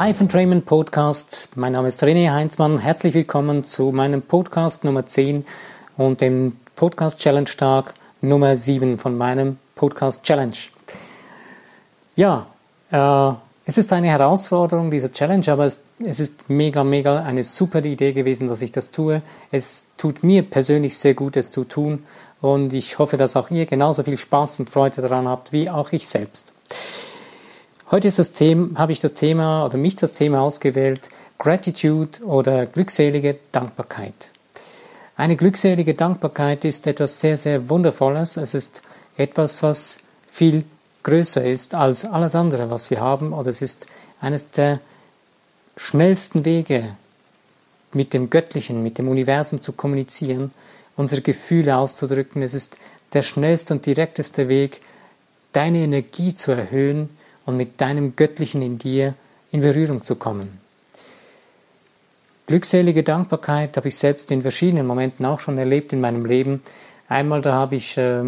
Live Entrainment Podcast. Mein Name ist René Heinzmann. Herzlich willkommen zu meinem Podcast Nummer 10 und dem Podcast Challenge Tag Nummer 7 von meinem Podcast Challenge. Ja, äh, es ist eine Herausforderung, diese Challenge, aber es, es ist mega, mega eine super Idee gewesen, dass ich das tue. Es tut mir persönlich sehr gut, es zu tun und ich hoffe, dass auch ihr genauso viel Spaß und Freude daran habt, wie auch ich selbst. Heute ist das Thema, habe ich das Thema oder mich das Thema ausgewählt, Gratitude oder glückselige Dankbarkeit. Eine glückselige Dankbarkeit ist etwas sehr, sehr Wundervolles. Es ist etwas, was viel größer ist als alles andere, was wir haben, oder es ist eines der schnellsten Wege, mit dem Göttlichen, mit dem Universum zu kommunizieren, unsere Gefühle auszudrücken. Es ist der schnellste und direkteste Weg, deine Energie zu erhöhen und mit deinem Göttlichen in dir in Berührung zu kommen. Glückselige Dankbarkeit habe ich selbst in verschiedenen Momenten auch schon erlebt in meinem Leben. Einmal da habe ich äh,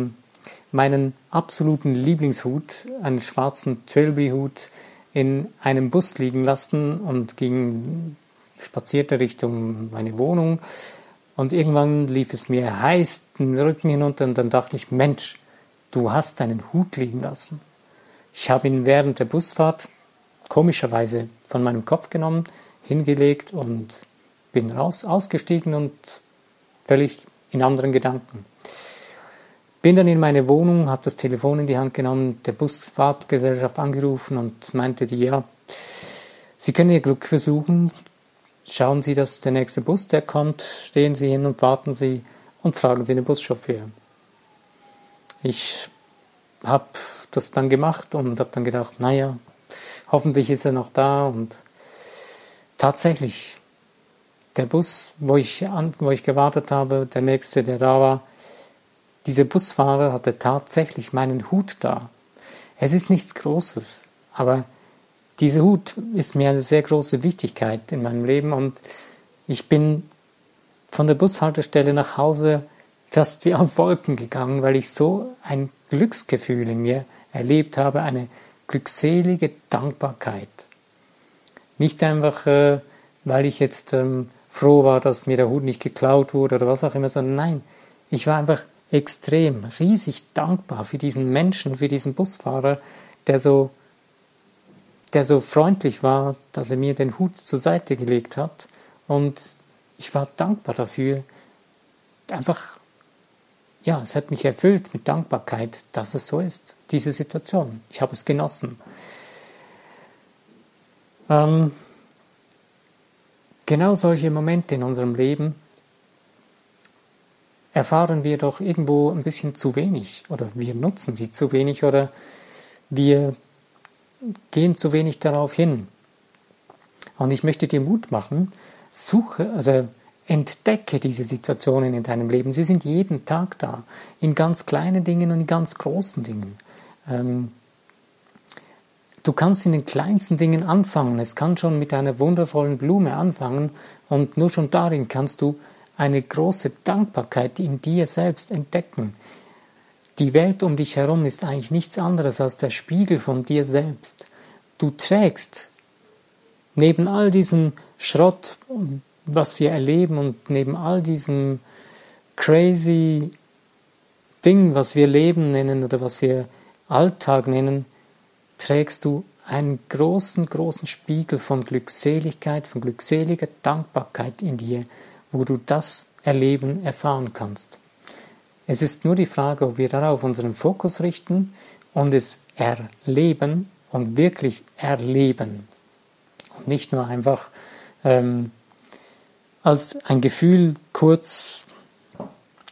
meinen absoluten Lieblingshut, einen schwarzen Trilby-Hut, in einem Bus liegen lassen und ging spazierte Richtung meine Wohnung. Und irgendwann lief es mir heiß den Rücken hinunter und dann dachte ich, Mensch, du hast deinen Hut liegen lassen. Ich habe ihn während der Busfahrt komischerweise von meinem Kopf genommen, hingelegt und bin raus, ausgestiegen und völlig in anderen Gedanken. Bin dann in meine Wohnung, habe das Telefon in die Hand genommen, der Busfahrtgesellschaft angerufen und meinte die, ja, Sie können Ihr Glück versuchen, schauen Sie, dass der nächste Bus, der kommt, stehen Sie hin und warten Sie und fragen Sie den Buschauffeur. Ich habe das dann gemacht und habe dann gedacht, naja, hoffentlich ist er noch da und tatsächlich, der Bus, wo ich, an, wo ich gewartet habe, der nächste, der da war, dieser Busfahrer hatte tatsächlich meinen Hut da. Es ist nichts Großes, aber dieser Hut ist mir eine sehr große Wichtigkeit in meinem Leben und ich bin von der Bushaltestelle nach Hause fast wie auf Wolken gegangen, weil ich so ein Glücksgefühl in mir erlebt habe, eine glückselige Dankbarkeit. Nicht einfach, äh, weil ich jetzt ähm, froh war, dass mir der Hut nicht geklaut wurde oder was auch immer, sondern nein, ich war einfach extrem, riesig dankbar für diesen Menschen, für diesen Busfahrer, der so, der so freundlich war, dass er mir den Hut zur Seite gelegt hat. Und ich war dankbar dafür, einfach ja, es hat mich erfüllt mit Dankbarkeit, dass es so ist, diese Situation. Ich habe es genossen. Ähm, genau solche Momente in unserem Leben erfahren wir doch irgendwo ein bisschen zu wenig oder wir nutzen sie zu wenig oder wir gehen zu wenig darauf hin. Und ich möchte dir Mut machen, suche, also Entdecke diese Situationen in deinem Leben. Sie sind jeden Tag da, in ganz kleinen Dingen und in ganz großen Dingen. Ähm, du kannst in den kleinsten Dingen anfangen. Es kann schon mit einer wundervollen Blume anfangen und nur schon darin kannst du eine große Dankbarkeit in dir selbst entdecken. Die Welt um dich herum ist eigentlich nichts anderes als der Spiegel von dir selbst. Du trägst neben all diesem Schrott was wir erleben und neben all diesem crazy Ding, was wir Leben nennen oder was wir Alltag nennen, trägst du einen großen, großen Spiegel von Glückseligkeit, von glückseliger Dankbarkeit in dir, wo du das erleben, erfahren kannst. Es ist nur die Frage, ob wir darauf unseren Fokus richten und es erleben und wirklich erleben. Und nicht nur einfach ähm, als ein Gefühl kurz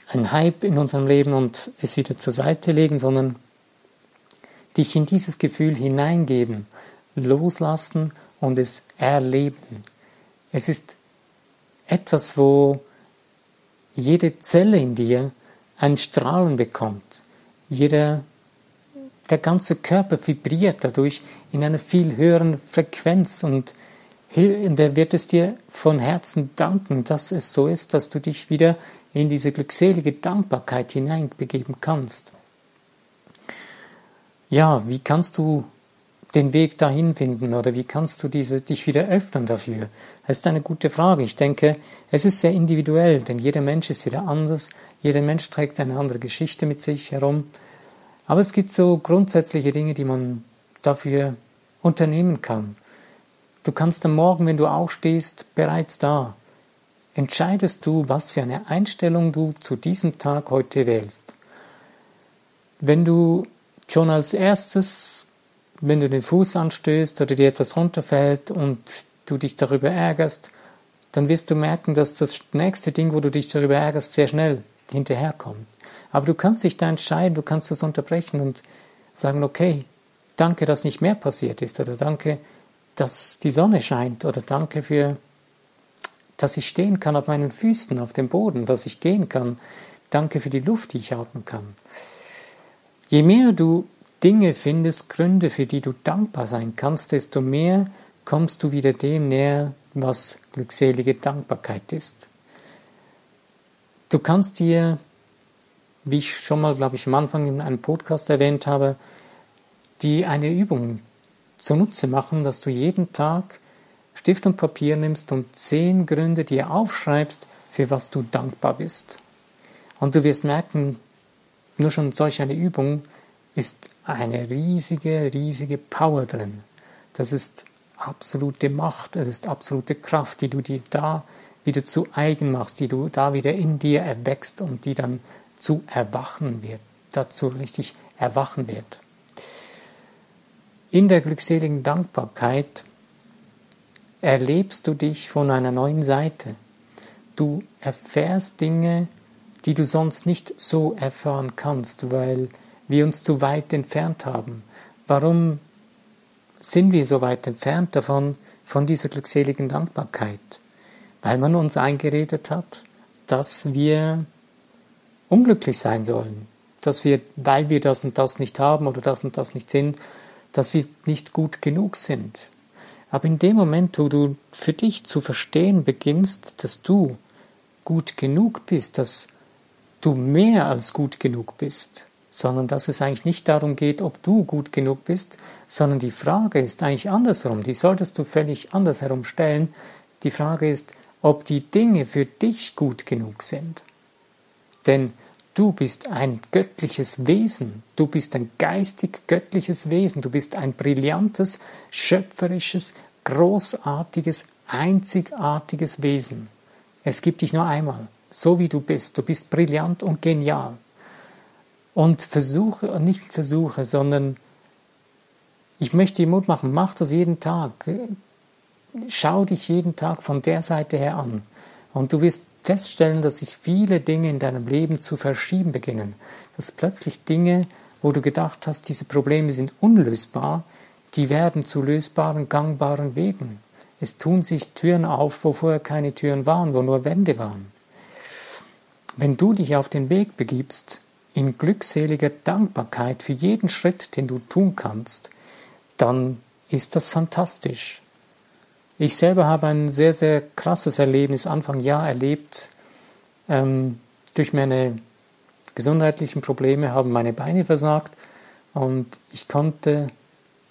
ein Hype in unserem Leben und es wieder zur Seite legen, sondern dich in dieses Gefühl hineingeben, loslassen und es erleben. Es ist etwas, wo jede Zelle in dir ein Strahlen bekommt. Jeder, der ganze Körper vibriert dadurch in einer viel höheren Frequenz und der wird es dir von Herzen danken, dass es so ist, dass du dich wieder in diese glückselige Dankbarkeit hineinbegeben kannst. Ja, wie kannst du den Weg dahin finden oder wie kannst du diese, dich wieder öffnen dafür? Das ist eine gute Frage. Ich denke, es ist sehr individuell, denn jeder Mensch ist wieder anders. Jeder Mensch trägt eine andere Geschichte mit sich herum. Aber es gibt so grundsätzliche Dinge, die man dafür unternehmen kann. Du kannst am Morgen, wenn du aufstehst, bereits da, entscheidest du, was für eine Einstellung du zu diesem Tag heute wählst. Wenn du schon als erstes, wenn du den Fuß anstößt oder dir etwas runterfällt und du dich darüber ärgerst, dann wirst du merken, dass das nächste Ding, wo du dich darüber ärgerst, sehr schnell hinterherkommt. Aber du kannst dich da entscheiden, du kannst das unterbrechen und sagen, okay, danke, dass nicht mehr passiert ist oder danke, dass die Sonne scheint oder danke für, dass ich stehen kann auf meinen Füßen, auf dem Boden, dass ich gehen kann. Danke für die Luft, die ich atmen kann. Je mehr du Dinge findest, Gründe, für die du dankbar sein kannst, desto mehr kommst du wieder dem näher, was glückselige Dankbarkeit ist. Du kannst dir, wie ich schon mal, glaube ich, am Anfang in einem Podcast erwähnt habe, die eine Übung zunutze machen, dass du jeden Tag Stift und Papier nimmst und zehn Gründe dir aufschreibst, für was du dankbar bist. Und du wirst merken, nur schon solch eine Übung ist eine riesige, riesige Power drin. Das ist absolute Macht, es ist absolute Kraft, die du dir da wieder zu eigen machst, die du da wieder in dir erwächst und die dann zu erwachen wird, dazu richtig erwachen wird. In der glückseligen Dankbarkeit erlebst du dich von einer neuen Seite. Du erfährst Dinge, die du sonst nicht so erfahren kannst, weil wir uns zu weit entfernt haben. Warum sind wir so weit entfernt davon, von dieser glückseligen Dankbarkeit? Weil man uns eingeredet hat, dass wir unglücklich sein sollen, dass wir, weil wir das und das nicht haben oder das und das nicht sind, dass wir nicht gut genug sind. Aber in dem Moment, wo du für dich zu verstehen beginnst, dass du gut genug bist, dass du mehr als gut genug bist, sondern dass es eigentlich nicht darum geht, ob du gut genug bist, sondern die Frage ist eigentlich andersrum, die solltest du völlig anders herumstellen. Die Frage ist, ob die Dinge für dich gut genug sind. Denn Du bist ein göttliches Wesen. Du bist ein geistig göttliches Wesen. Du bist ein brillantes, schöpferisches, großartiges, einzigartiges Wesen. Es gibt dich nur einmal, so wie du bist. Du bist brillant und genial. Und versuche, nicht versuche, sondern ich möchte dir Mut machen, mach das jeden Tag. Schau dich jeden Tag von der Seite her an. Und du wirst feststellen, dass sich viele Dinge in deinem Leben zu verschieben beginnen. Dass plötzlich Dinge, wo du gedacht hast, diese Probleme sind unlösbar, die werden zu lösbaren, gangbaren Wegen. Es tun sich Türen auf, wo vorher keine Türen waren, wo nur Wände waren. Wenn du dich auf den Weg begibst, in glückseliger Dankbarkeit für jeden Schritt, den du tun kannst, dann ist das fantastisch. Ich selber habe ein sehr, sehr krasses Erlebnis Anfang Jahr erlebt. Ähm, durch meine gesundheitlichen Probleme haben meine Beine versagt und ich konnte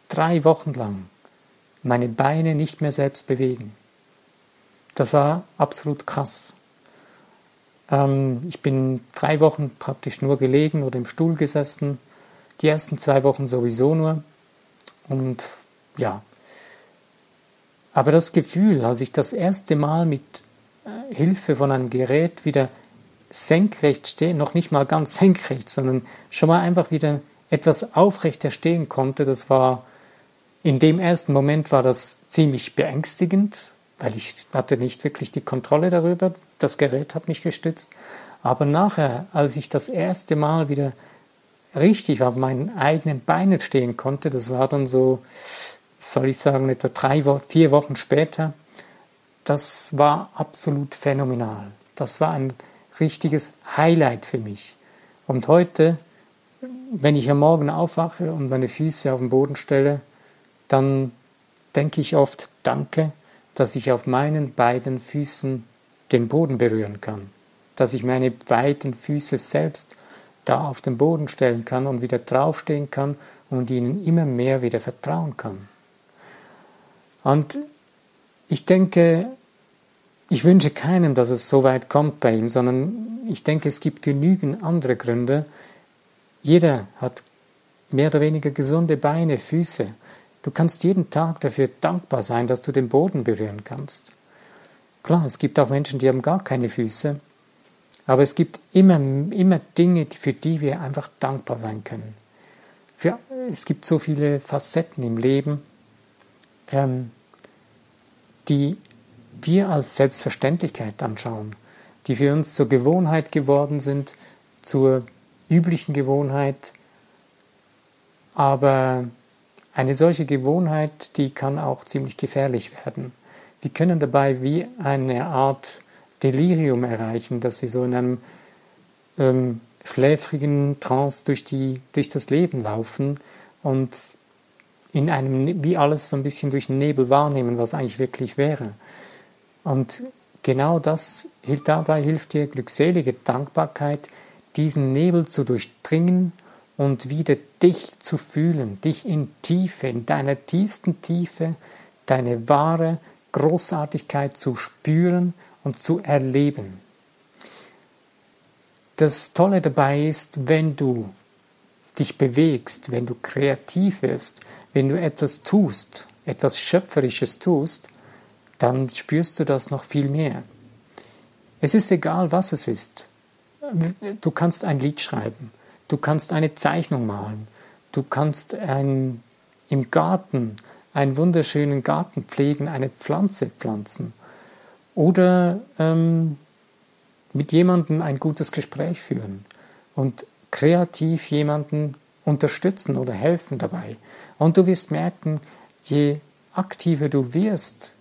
drei Wochen lang meine Beine nicht mehr selbst bewegen. Das war absolut krass. Ähm, ich bin drei Wochen praktisch nur gelegen oder im Stuhl gesessen, die ersten zwei Wochen sowieso nur. Und ja, aber das Gefühl, als ich das erste Mal mit äh, Hilfe von einem Gerät wieder senkrecht stehe, noch nicht mal ganz senkrecht, sondern schon mal einfach wieder etwas aufrechter stehen konnte, das war in dem ersten Moment war das ziemlich beängstigend, weil ich hatte nicht wirklich die Kontrolle darüber. Das Gerät hat mich gestützt. Aber nachher, als ich das erste Mal wieder richtig auf meinen eigenen Beinen stehen konnte, das war dann so soll ich sagen, etwa drei, vier Wochen später, das war absolut phänomenal. Das war ein richtiges Highlight für mich. Und heute, wenn ich am Morgen aufwache und meine Füße auf den Boden stelle, dann denke ich oft, danke, dass ich auf meinen beiden Füßen den Boden berühren kann, dass ich meine beiden Füße selbst da auf den Boden stellen kann und wieder draufstehen kann und ihnen immer mehr wieder vertrauen kann. Und ich denke, ich wünsche keinem, dass es so weit kommt bei ihm, sondern ich denke, es gibt genügend andere Gründe. Jeder hat mehr oder weniger gesunde Beine, Füße. Du kannst jeden Tag dafür dankbar sein, dass du den Boden berühren kannst. Klar, es gibt auch Menschen, die haben gar keine Füße, aber es gibt immer, immer Dinge, für die wir einfach dankbar sein können. Für, es gibt so viele Facetten im Leben, ähm, die wir als Selbstverständlichkeit anschauen, die für uns zur Gewohnheit geworden sind, zur üblichen Gewohnheit. Aber eine solche Gewohnheit, die kann auch ziemlich gefährlich werden. Wir können dabei wie eine Art Delirium erreichen, dass wir so in einem ähm, schläfrigen Trance durch, die, durch das Leben laufen und in einem, wie alles so ein bisschen durch den Nebel wahrnehmen, was eigentlich wirklich wäre. Und genau das dabei hilft dir glückselige Dankbarkeit, diesen Nebel zu durchdringen und wieder dich zu fühlen, dich in Tiefe, in deiner tiefsten Tiefe, deine wahre Großartigkeit zu spüren und zu erleben. Das Tolle dabei ist, wenn du dich bewegst, wenn du kreativ wirst, wenn du etwas tust, etwas Schöpferisches tust, dann spürst du das noch viel mehr. Es ist egal, was es ist. Du kannst ein Lied schreiben, du kannst eine Zeichnung malen, du kannst ein, im Garten einen wunderschönen Garten pflegen, eine Pflanze pflanzen oder ähm, mit jemandem ein gutes Gespräch führen und kreativ jemanden unterstützen oder helfen dabei. Und du wirst merken, je aktiver du wirst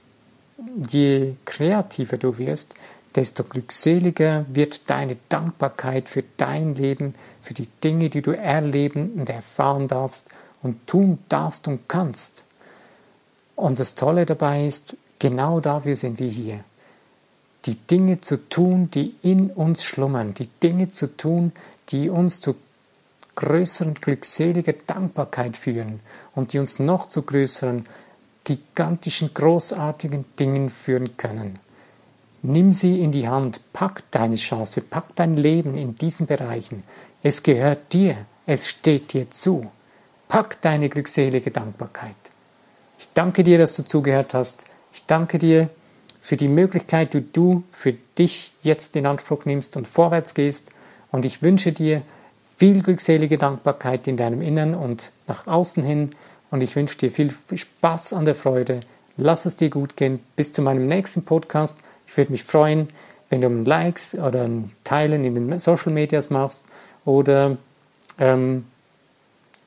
je kreativer du wirst, desto glückseliger wird deine Dankbarkeit für dein Leben, für die Dinge, die du erleben und erfahren darfst und tun darfst und kannst. Und das Tolle dabei ist, genau dafür sind wir hier. Die Dinge zu tun, die in uns schlummern, die Dinge zu tun, die uns zu größeren glückseliger Dankbarkeit führen und die uns noch zu größeren gigantischen, großartigen Dingen führen können. Nimm sie in die Hand, pack deine Chance, pack dein Leben in diesen Bereichen. Es gehört dir, es steht dir zu. Pack deine glückselige Dankbarkeit. Ich danke dir, dass du zugehört hast. Ich danke dir für die Möglichkeit, die du für dich jetzt in Anspruch nimmst und vorwärts gehst. Und ich wünsche dir viel glückselige Dankbarkeit in deinem Innern und nach außen hin und ich wünsche dir viel Spaß an der Freude. Lass es dir gut gehen. Bis zu meinem nächsten Podcast. Ich würde mich freuen, wenn du ein Likes oder ein Teilen in den Social Medias machst oder ähm,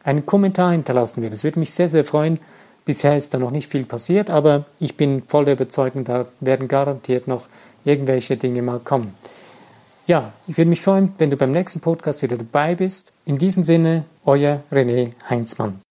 einen Kommentar hinterlassen würdest. Das würde mich sehr, sehr freuen. Bisher ist da noch nicht viel passiert, aber ich bin voll der Überzeugung, da werden garantiert noch irgendwelche Dinge mal kommen. Ja, ich würde mich freuen, wenn du beim nächsten Podcast wieder dabei bist. In diesem Sinne, euer René Heinzmann.